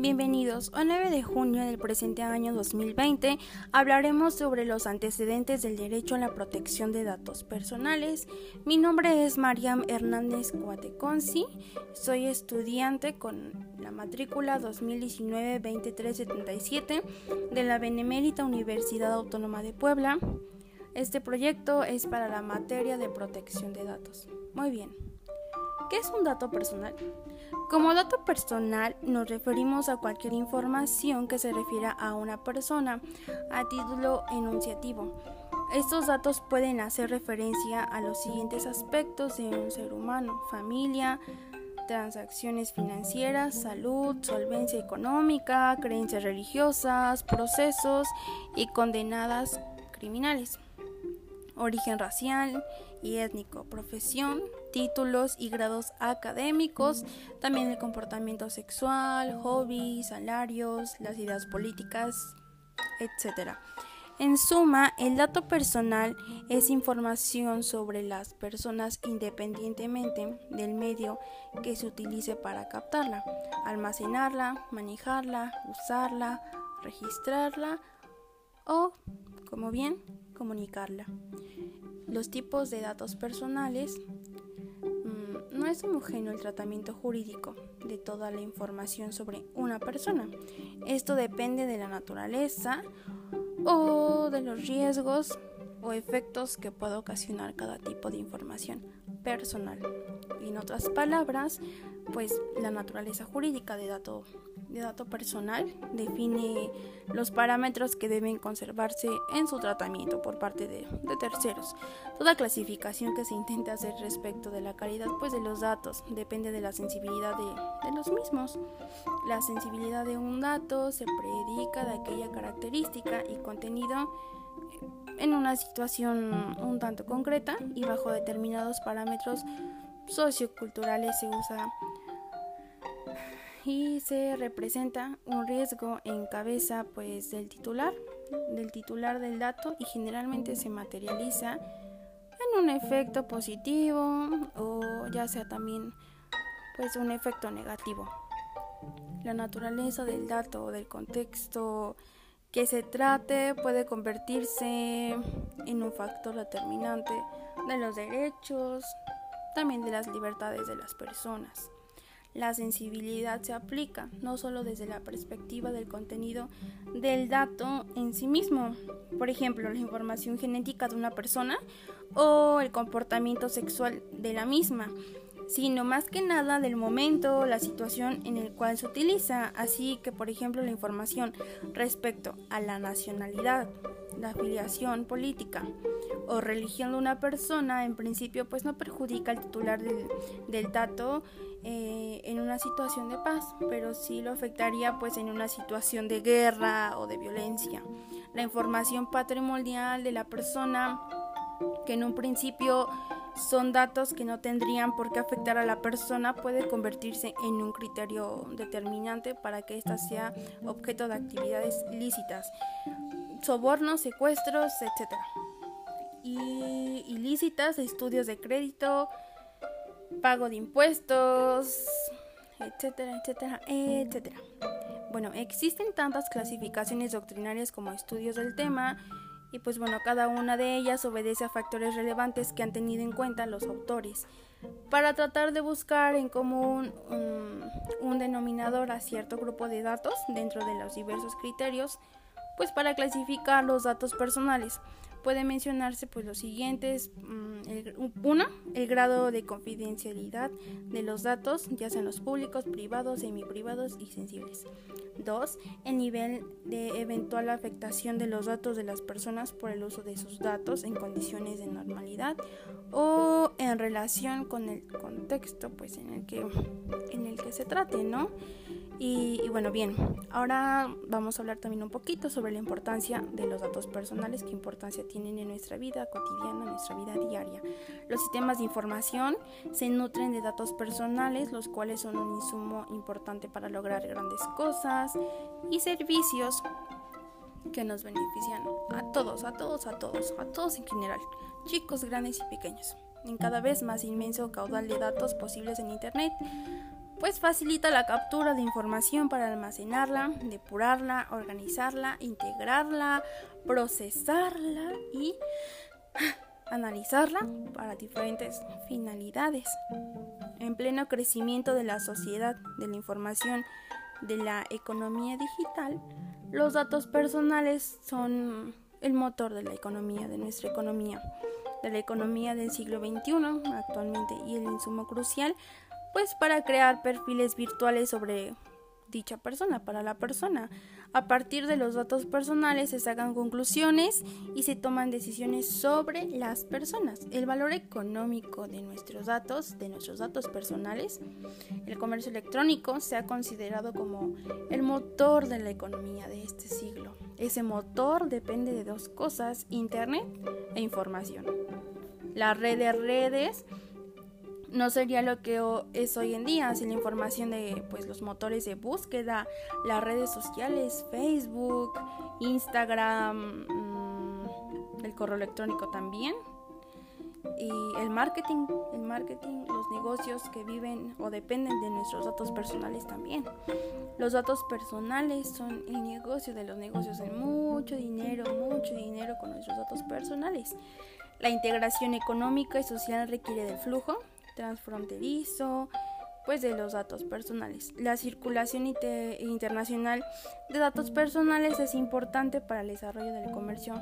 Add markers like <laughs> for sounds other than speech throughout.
Bienvenidos. Hoy 9 de junio del presente año 2020 hablaremos sobre los antecedentes del derecho a la protección de datos personales. Mi nombre es Mariam Hernández Cuateconci. Soy estudiante con la matrícula 2019-2377 de la Benemérita Universidad Autónoma de Puebla. Este proyecto es para la materia de protección de datos. Muy bien. ¿Qué es un dato personal? Como dato personal nos referimos a cualquier información que se refiera a una persona a título enunciativo. Estos datos pueden hacer referencia a los siguientes aspectos de un ser humano, familia, transacciones financieras, salud, solvencia económica, creencias religiosas, procesos y condenadas criminales origen racial y étnico, profesión, títulos y grados académicos, también el comportamiento sexual, hobbies, salarios, las ideas políticas, etc. En suma, el dato personal es información sobre las personas independientemente del medio que se utilice para captarla, almacenarla, manejarla, usarla, registrarla o, como bien, comunicarla. Los tipos de datos personales no es homogéneo el tratamiento jurídico de toda la información sobre una persona. Esto depende de la naturaleza o de los riesgos o efectos que pueda ocasionar cada tipo de información personal. En otras palabras, pues la naturaleza jurídica de dato, de dato personal define los parámetros que deben conservarse en su tratamiento por parte de, terceros. Toda clasificación que se intente hacer respecto de la calidad pues, de los datos depende de la sensibilidad de, de los mismos. La sensibilidad de un dato se predica de aquella característica y contenido en una situación un tanto concreta y bajo determinados parámetros socioculturales se usa y se representa un riesgo en cabeza pues del titular del titular del dato y generalmente se materializa en un efecto positivo o ya sea también pues un efecto negativo la naturaleza del dato o del contexto que se trate puede convertirse en un factor determinante de los derechos, también de las libertades de las personas. La sensibilidad se aplica no solo desde la perspectiva del contenido del dato en sí mismo, por ejemplo, la información genética de una persona o el comportamiento sexual de la misma, sino más que nada del momento, la situación en el cual se utiliza, así que por ejemplo la información respecto a la nacionalidad, la afiliación política o religión de una persona en principio pues no perjudica al titular del, dato eh, en una situación de paz, pero sí lo afectaría pues en una situación de guerra o de violencia. La información patrimonial de la persona que en un principio son datos que no tendrían por qué afectar a la persona, puede convertirse en un criterio determinante para que ésta sea objeto de actividades lícitas, sobornos, secuestros, etc. Y ilícitas, estudios de crédito, pago de impuestos, etcétera, etcétera, etcétera. Bueno, existen tantas clasificaciones doctrinarias como estudios del tema, y pues bueno, cada una de ellas obedece a factores relevantes que han tenido en cuenta los autores para tratar de buscar en común un, un, denominador a cierto grupo de datos dentro de los diversos criterios, pues para clasificar los datos personales puede mencionarse pues los siguientes mm, uno el grado de confidencialidad de los datos ya sean los públicos privados semiprivados y sensibles 2. El nivel de eventual afectación de los datos de las personas por el uso de sus datos en condiciones de normalidad o en relación con el contexto pues, en, el que, en el que se trate, ¿no? Y, bueno, bien, ahora vamos a hablar también un poquito sobre la importancia de los datos personales, qué importancia tienen en nuestra vida cotidiana, en nuestra vida diaria. Los sistemas de información se nutren de datos personales, los cuales son un insumo importante para lograr grandes cosas y servicios que nos benefician a todos, a todos, a todos, a todos en general, chicos, grandes y pequeños, en cada vez más inmenso caudal de datos posibles en Internet pues facilita la captura de información para almacenarla, depurarla, organizarla, integrarla, procesarla y analizarla para diferentes finalidades. En pleno crecimiento de la sociedad de la información de la economía digital, los datos personales son el motor de la economía, de nuestra economía, de la economía del siglo XXI actualmente y el insumo crucial pues para crear perfiles virtuales sobre dicha persona, para la persona. A partir de los datos personales se sacan conclusiones y se toman decisiones sobre las personas. El valor económico de nuestros datos, de nuestros datos personales, el comercio electrónico se ha considerado como el motor de la economía de este siglo. Ese motor depende de dos cosas, Internet e información. La red de redes no sería lo que es hoy en día sin la información de pues los motores de búsqueda, las redes sociales, Facebook, Instagram, mm, el correo electrónico también y el marketing, el marketing, los negocios que viven o dependen de nuestros datos personales también. Los datos personales son el negocio de los negocios, hay mucho dinero, mucho dinero con nuestros datos personales. La integración económica y social requiere del flujo, transfronterizo, pues de los datos personales. La circulación internacional de datos personales es importante para el desarrollo del comercio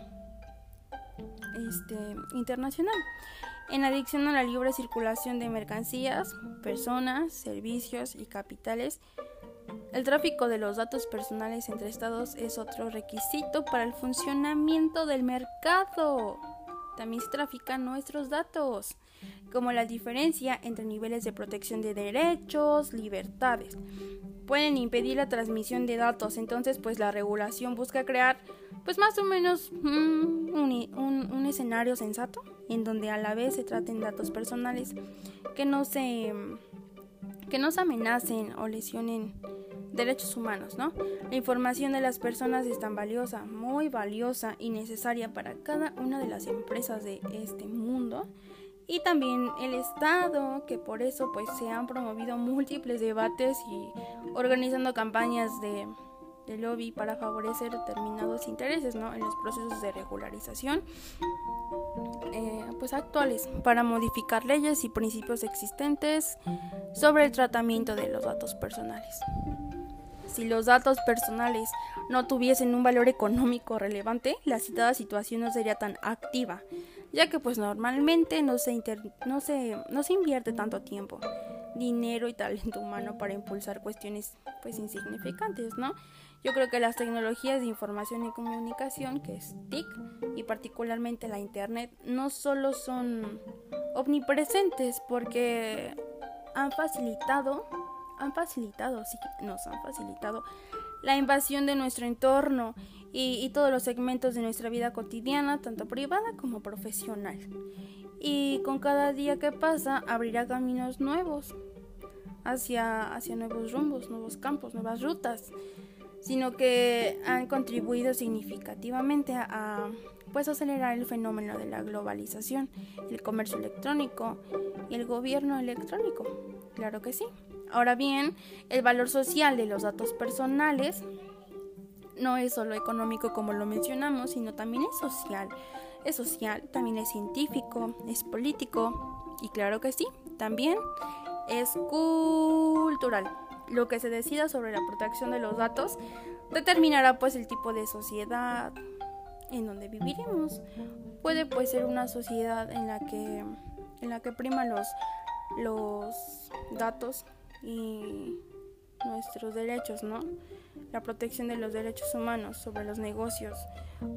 este, internacional. En adición a la libre circulación de mercancías, personas, servicios y capitales, el tráfico de los datos personales entre estados es otro requisito para el funcionamiento del mercado. También se trafican nuestros datos como la diferencia entre niveles de protección de derechos, libertades. Pueden impedir la transmisión de datos, entonces pues la regulación busca crear pues más o menos mm, un, escenario sensato en donde a la vez se traten datos personales que no se que no se amenacen o lesionen derechos humanos, ¿no? La información de las personas es tan valiosa, muy valiosa y necesaria para cada una de las empresas de este mundo y también el Estado, que por eso pues se han promovido múltiples debates y organizando campañas de, lobby para favorecer determinados intereses ¿no? en los procesos de regularización eh, pues actuales para modificar leyes y principios existentes sobre el tratamiento de los datos personales. Si los datos personales no tuviesen un valor económico relevante, la citada situación no sería tan activa ya que pues normalmente no se, no se, no se invierte tanto tiempo, dinero y talento humano para impulsar cuestiones pues insignificantes, ¿no? Yo creo que las tecnologías de información y comunicación, que es TIC, y particularmente la Internet, no solo son omnipresentes porque han facilitado, han facilitado, sí, nos han facilitado la invasión de nuestro entorno y, todos los segmentos de nuestra vida cotidiana, tanto privada como profesional. Y con cada día que pasa abrirá caminos nuevos hacia, hacia nuevos rumbos, nuevos campos, nuevas rutas, sino que han contribuido significativamente a, pues acelerar el fenómeno de la globalización, el comercio electrónico y el gobierno electrónico. Claro que sí. Ahora bien, el valor social de los datos personales no es solo económico como lo mencionamos, sino también es social. Es social, también es científico, es político y claro que sí, también es cultural. Lo que se decida sobre la protección de los datos determinará pues el tipo de sociedad en donde viviremos. Puede pues ser una sociedad en la que en la que prima los los datos y nuestros derechos, ¿no? La protección de los derechos humanos sobre los negocios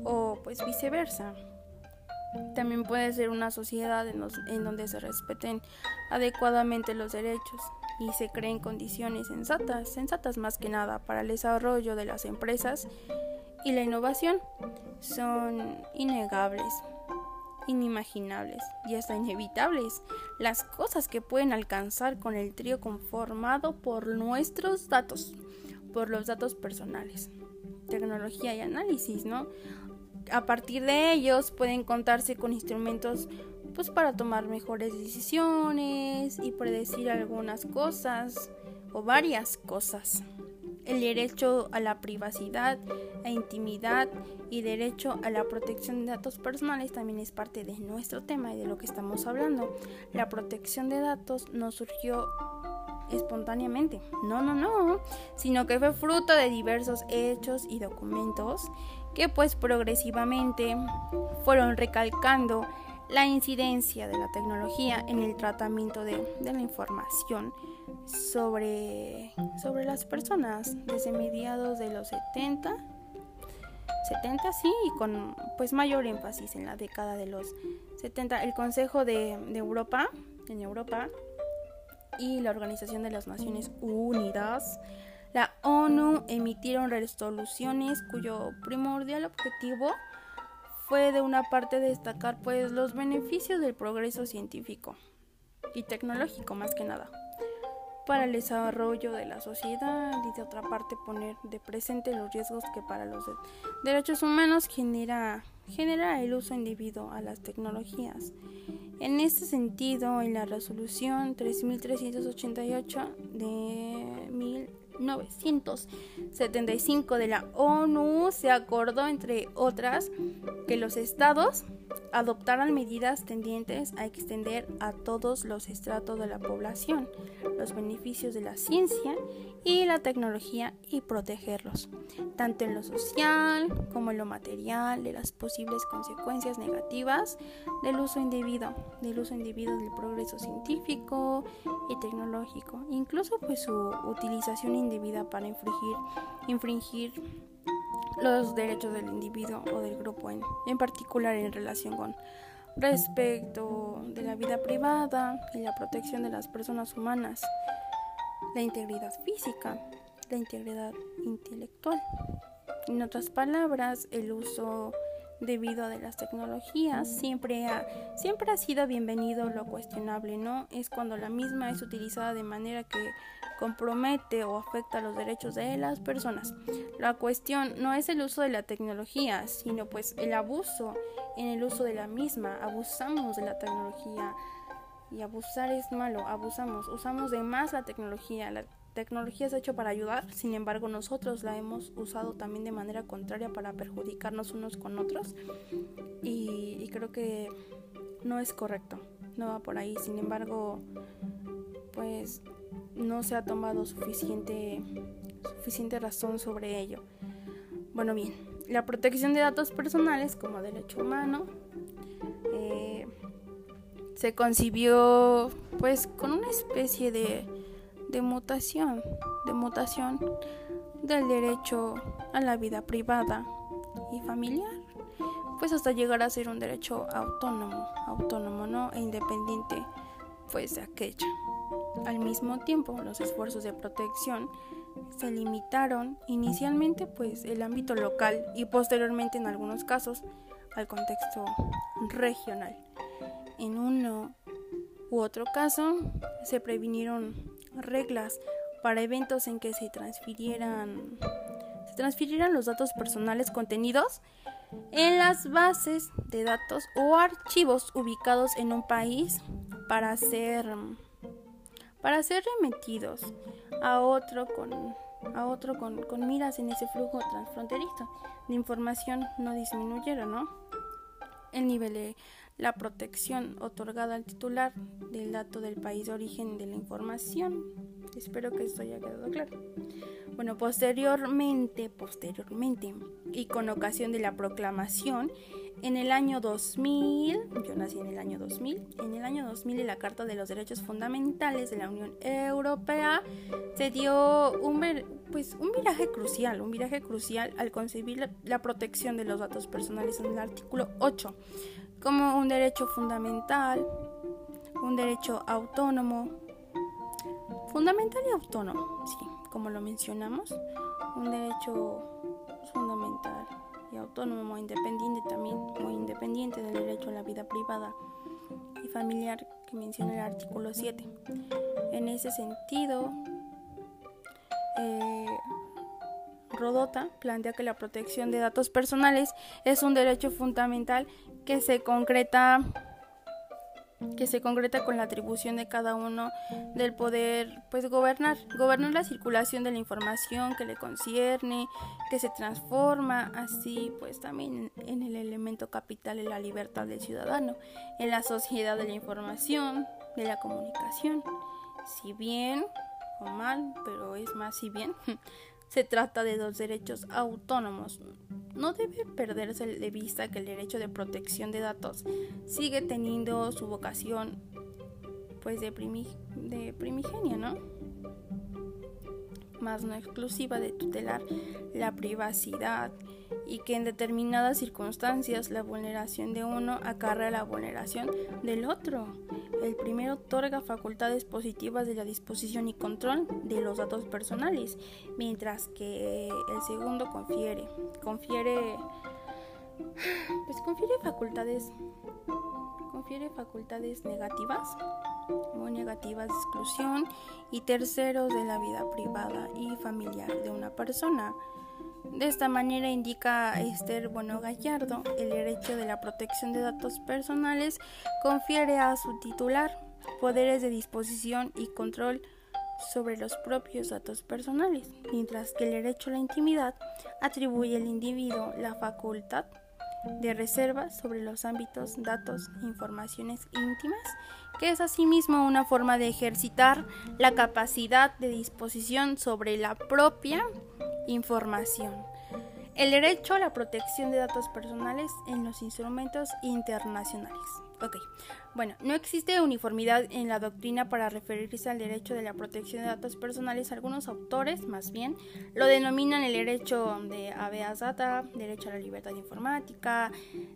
o pues viceversa. También puede ser una sociedad en, en, donde se respeten adecuadamente los derechos y se creen condiciones sensatas, sensatas más que nada para el desarrollo de las empresas y la innovación. Son innegables inimaginables y hasta inevitables las cosas que pueden alcanzar con el trío conformado por nuestros datos, por los datos personales, tecnología y análisis, ¿no? A partir de ellos pueden contarse con instrumentos pues para tomar mejores decisiones y predecir algunas cosas o varias cosas. El derecho a la privacidad e intimidad y derecho a la protección de datos personales también es parte de nuestro tema y de lo que estamos hablando. La protección de datos no surgió espontáneamente, no, no, no, sino que fue fruto de diversos hechos y documentos que pues progresivamente fueron recalcando la incidencia de la tecnología en el tratamiento de, la información sobre, sobre las personas desde mediados de los 70 70 sí y con pues mayor énfasis en la década de los 70 el Consejo de, de Europa en Europa y la Organización de las Naciones Unidas la ONU emitieron resoluciones cuyo primordial objetivo fue de una parte destacar pues los beneficios del progreso científico y tecnológico más que nada para el desarrollo de la sociedad y de otra parte poner de presente los riesgos que para los derechos humanos genera, genera el uso indebido a las tecnologías. En este sentido, en la resolución 3388 de 1975 de la ONU se acordó, entre otras, que los estados adoptaran medidas tendientes a extender a todos los estratos de la población los beneficios de la ciencia y la tecnología y protegerlos, tanto en lo social como en lo material, de las posibles consecuencias negativas del uso indebido, del uso indebido del progreso científico y tecnológico, incluso pues su utilización indebida para infringir, infringir los derechos del individuo o del grupo en, en particular en relación con respecto de la vida privada y la protección de las personas humanas, la integridad física, la integridad intelectual. En otras palabras, el uso debido de las tecnologías siempre ha, siempre ha sido bienvenido lo cuestionable, ¿no? Es cuando la misma es utilizada de manera que compromete o afecta los derechos de las personas. La cuestión no es el uso de la tecnología, sino pues el abuso en el uso de la misma. Abusamos de la tecnología y abusar es malo, abusamos, usamos de más la tecnología. Tecnología es hecho para ayudar, sin embargo nosotros la hemos usado también de manera contraria para perjudicarnos unos con otros y, creo que no es correcto, no va por ahí, sin embargo pues no se ha tomado suficiente, suficiente razón sobre ello. Bueno, bien, la protección de datos personales como derecho humano eh, se concibió pues con una especie de de mutación, de mutación del derecho a la vida privada y familiar, pues hasta llegar a ser un derecho autónomo, autónomo, ¿no? E independiente, pues de aquella. Al mismo tiempo, los esfuerzos de protección se limitaron inicialmente pues el ámbito local y posteriormente en algunos casos al contexto regional. En uno u otro caso se previnieron reglas para eventos en que se transfirieran se transfirieran los datos personales contenidos en las bases de datos o archivos ubicados en un país para ser para ser remitidos a otro con a otro con, con miras en ese flujo transfronterizo de información no disminuyeron, ¿no? El nivel de la protección otorgada al titular del dato del país de origen de la información. Espero que esto haya quedado claro. Bueno, posteriormente, posteriormente, y con ocasión de la proclamación, en el año 2000, yo nací en el año 2000, en el año 2000 en la Carta de los Derechos Fundamentales de la Unión Europea se dio un, pues, un viraje crucial, un viraje crucial al concebir la, la protección de los datos personales en el artículo 8 como un derecho fundamental, un derecho autónomo, fundamental y autónomo, sí, como lo mencionamos, un derecho autónomo, independiente también, muy independiente del derecho a la vida privada y familiar que menciona el artículo 7. En ese sentido, eh, Rodota plantea que la protección de datos personales es un derecho fundamental que se concreta que se concreta con la atribución de cada uno del poder pues gobernar, gobernar la circulación de la información que le concierne, que se transforma, así pues también en el elemento capital de la libertad del ciudadano, en la sociedad de la información, de la comunicación. Si bien o mal, pero es más si bien, se trata de dos derechos autónomos. No debe perderse de vista que el derecho de protección de datos sigue teniendo su vocación pues de, de primigenia, ¿no? Más no exclusiva de tutelar la privacidad y que en determinadas circunstancias la vulneración de uno acarrea la vulneración del otro. El primero otorga facultades positivas de la disposición y control de los datos personales, mientras que el segundo confiere, confiere, pues confiere facultades, confiere facultades negativas, muy negativas de exclusión y terceros de la vida privada y familiar de una persona. De esta manera indica Esther Bueno Gallardo, el derecho de la protección de datos personales confiere a su titular poderes de disposición y control sobre los propios datos personales, mientras que el derecho a la intimidad atribuye al individuo la facultad de reserva sobre los ámbitos, datos informaciones íntimas, que es asimismo una forma de ejercitar la capacidad de disposición sobre la propia información. El derecho a la protección de datos personales en los instrumentos internacionales. Ok, bueno, no existe uniformidad en la doctrina para referirse al derecho de la protección de datos personales. Algunos autores, más bien, lo denominan el derecho de habeas data, derecho a la libertad informática,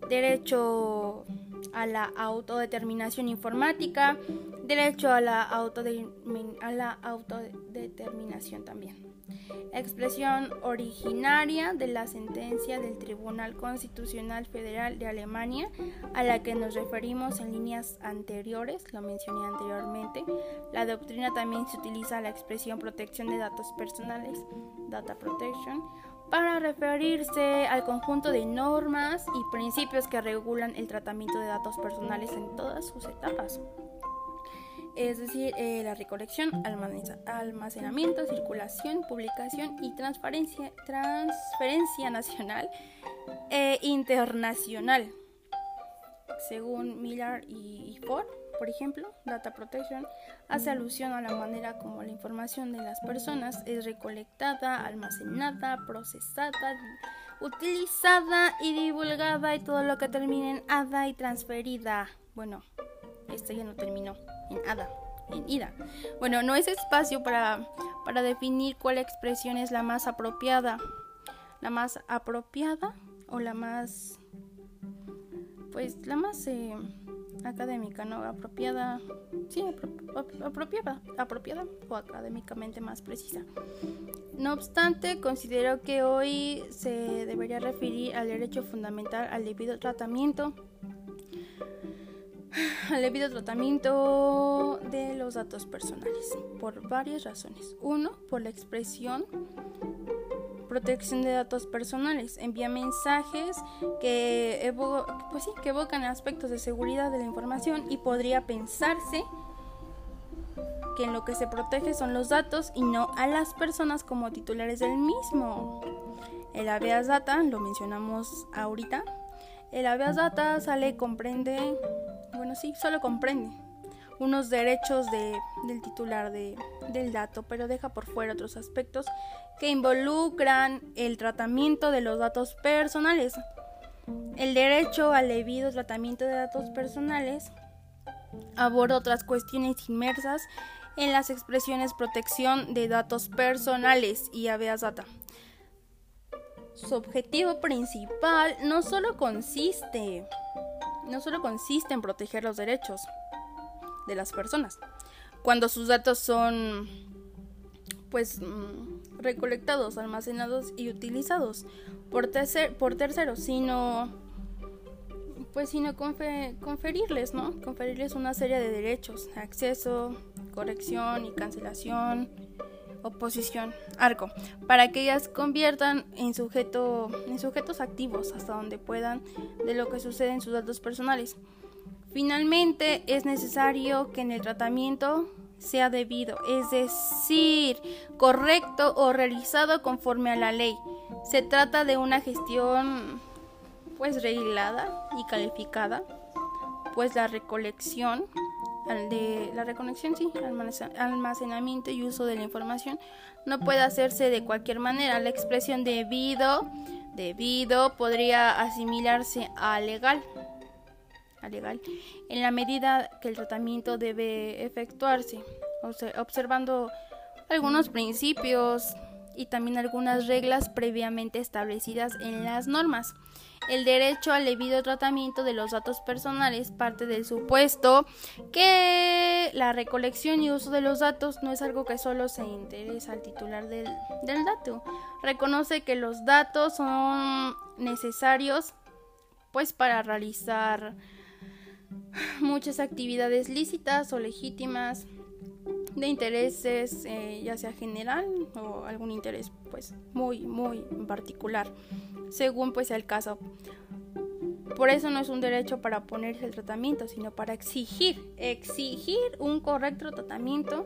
derecho a la autodeterminación informática, derecho a la, autodeterminación también expresión originaria de la sentencia del Tribunal Constitucional Federal de Alemania a la que nos referimos en líneas anteriores, lo mencioné anteriormente. La doctrina también se utiliza la expresión protección de datos personales, data protection, para referirse al conjunto de normas y principios que regulan el tratamiento de datos personales en todas sus etapas es decir, eh, la recolección, almacenamiento, circulación, publicación y transferencia, nacional e internacional. Según Miller y Ford, por ejemplo, Data Protection hace alusión a la manera como la información de las personas es recolectada, almacenada, procesada, utilizada y divulgada y todo lo que termine en ADA y transferida. Bueno, esto ya no terminó en Ada, en Ida. Bueno, no es espacio para, para definir cuál expresión es la más apropiada. La más apropiada o la más, pues la más eh, académica, ¿no? Apropiada, sí, apropiada, apropiada o académicamente más precisa. No obstante, considero que hoy se debería referir al derecho fundamental al debido tratamiento <sighs> al debido tratamiento de los datos personales por varias razones. Uno, por la expresión protección de datos personales. Envía mensajes que, pues sí, que evocan aspectos de seguridad de la información y podría pensarse que en lo que se protege son los datos y no a las personas como titulares del mismo. El habeas data, lo mencionamos ahorita. El habeas data sale, comprende bueno, sí, solo comprende unos derechos del titular del dato, pero deja por fuera otros aspectos que involucran el tratamiento de los datos personales. El derecho al debido tratamiento de datos personales aborda otras cuestiones inmersas en las expresiones protección de datos personales y habeas data. Su objetivo principal no solo consiste no solo consiste en proteger los derechos de las personas, cuando sus datos son pues mm, recolectados, almacenados y utilizados por, por terceros, sino pues sino conferirles, ¿no? Conferirles una serie de derechos, acceso, corrección y cancelación, oposición, arco, para que ellas conviertan en, sujeto, en sujetos activos hasta donde puedan de lo que sucede en sus datos personales. Finalmente, es necesario que en el tratamiento sea debido, es decir, correcto o realizado conforme a la ley. Se trata de una gestión pues reglada y calificada, pues la recolección de la reconexión, sí, almacenamiento y uso de la información no puede hacerse de cualquier manera. La expresión debido, debido podría asimilarse a legal, legal, en la medida que el tratamiento debe efectuarse, observando algunos principios y también algunas reglas previamente establecidas en las normas. El derecho al debido tratamiento de los datos personales parte del supuesto que la recolección y uso de los datos no es algo que solo se interesa al titular del, del dato. Reconoce que los datos son necesarios pues para realizar muchas actividades lícitas o legítimas de intereses eh, ya sea general o algún interés pues muy muy particular según pues el caso. Por eso no es un derecho para oponerse al tratamiento sino para exigir exigir un correcto tratamiento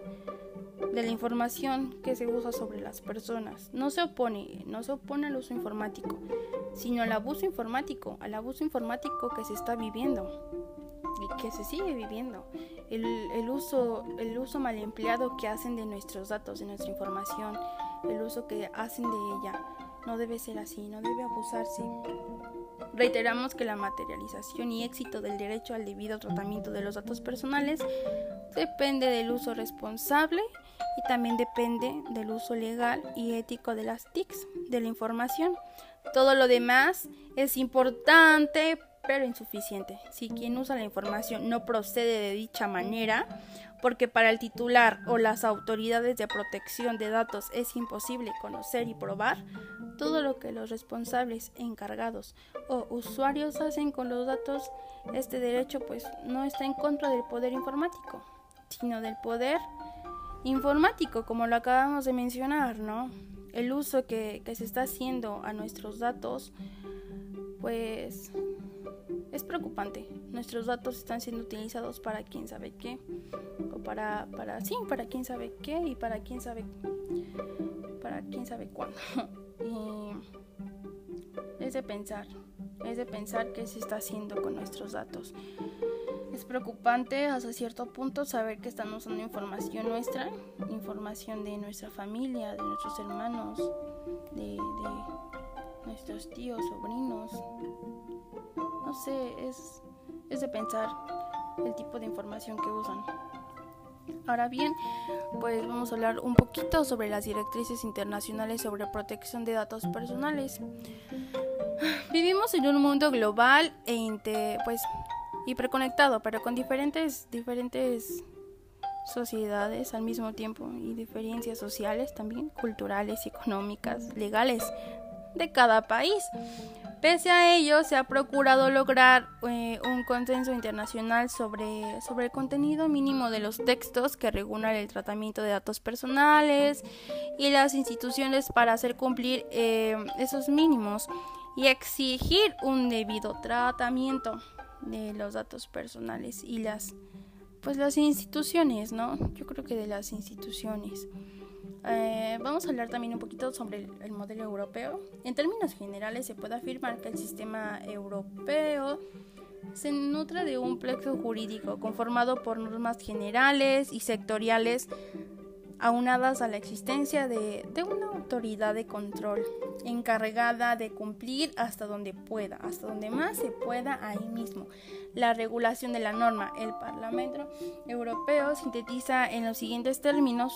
de la información que se usa sobre las personas. No se opone no se opone al uso informático sino al abuso informático al abuso informático que se está viviendo que se sigue viviendo. El, el, uso, el uso mal empleado que hacen de nuestros datos, de nuestra información, el uso que hacen de ella. No debe ser así, no debe abusarse. Reiteramos que la materialización y éxito del derecho al debido tratamiento de los datos personales depende del uso responsable y también depende del uso legal y ético de las TICs, de la información. Todo lo demás es importante pero insuficiente. Si quien usa la información no procede de dicha manera, porque para el titular o las autoridades de protección de datos es imposible conocer y probar, todo lo que los responsables, encargados o usuarios hacen con los datos, este derecho pues no está en contra del poder informático, sino del poder informático, como lo acabamos de mencionar, ¿no? El uso que, se está haciendo a nuestros datos, pues es preocupante. Nuestros datos están siendo utilizados para quién sabe qué. O para, para, sí, para quién sabe qué y para quién sabe, para quién sabe cuándo. <laughs> y es de pensar, es de pensar qué se está haciendo con nuestros datos. Es preocupante hasta cierto punto saber que están usando información nuestra, información de nuestra familia, de nuestros hermanos, de, de nuestros tíos, sobrinos, no sé, es, es de pensar el tipo de información que usan. Ahora bien, pues vamos a hablar un poquito sobre las directrices internacionales sobre protección de datos personales. Vivimos en un mundo global e inter, pues hiperconectado, pero con diferentes diferentes sociedades al mismo tiempo y diferencias sociales también, culturales, económicas, legales de cada país. Pese a ello, se ha procurado lograr eh, un consenso internacional sobre, sobre el contenido mínimo de los textos que regulan el tratamiento de datos personales y las instituciones para hacer cumplir eh, esos mínimos y exigir un debido tratamiento de los datos personales y las pues las instituciones, ¿no? Yo creo que de las instituciones. Eh, vamos a hablar también un poquito sobre el, modelo europeo. En términos generales se puede afirmar que el sistema europeo se nutre de un plexo jurídico conformado por normas generales y sectoriales aunadas a la existencia de, una autoridad de control encargada de cumplir hasta donde pueda, hasta donde más se pueda ahí mismo. La regulación de la norma. El Parlamento Europeo sintetiza en los siguientes términos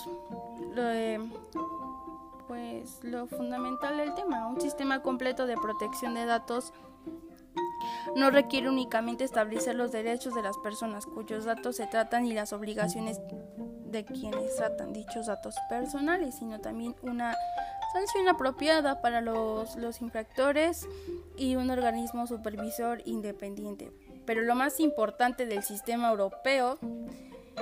pues lo fundamental del tema, un sistema completo de protección de datos no requiere únicamente establecer los derechos de las personas cuyos datos se tratan y las obligaciones de quienes tratan dichos datos personales, sino también una sanción apropiada para los, los infractores y un organismo supervisor independiente. Pero lo más importante del sistema europeo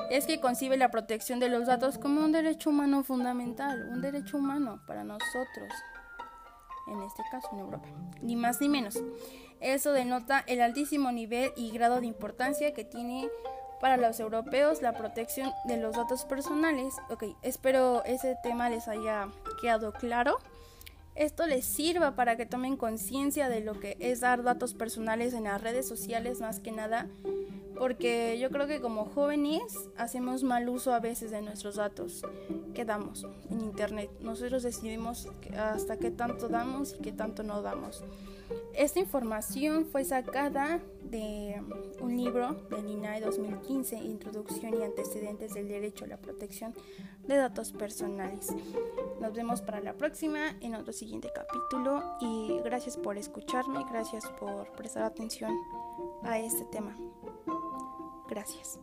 es que concibe la protección de los datos como un derecho humano fundamental, un derecho humano para nosotros, en este caso en Europa, ni más ni menos. Eso denota el altísimo nivel y grado de importancia que tiene para los europeos la protección de los datos personales. Ok, espero ese tema les haya quedado claro. Esto les sirva para que tomen conciencia de lo que es dar datos personales en las redes sociales más que nada, porque yo creo que como jóvenes hacemos mal uso a veces de nuestros datos que damos en internet. Nosotros decidimos hasta qué tanto damos y qué tanto no damos. Esta información fue sacada de un libro del INAE 2015, Introducción y antecedentes del derecho a la protección de datos personales. Nos vemos para la próxima en otro siguiente capítulo y gracias por escucharme, gracias por prestar atención a este tema. Gracias.